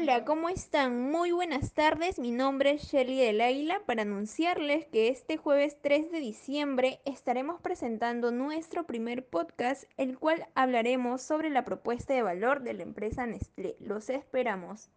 Hola, ¿cómo están? Muy buenas tardes, mi nombre es Shelly del Águila para anunciarles que este jueves 3 de diciembre estaremos presentando nuestro primer podcast, el cual hablaremos sobre la propuesta de valor de la empresa Nestlé. Los esperamos.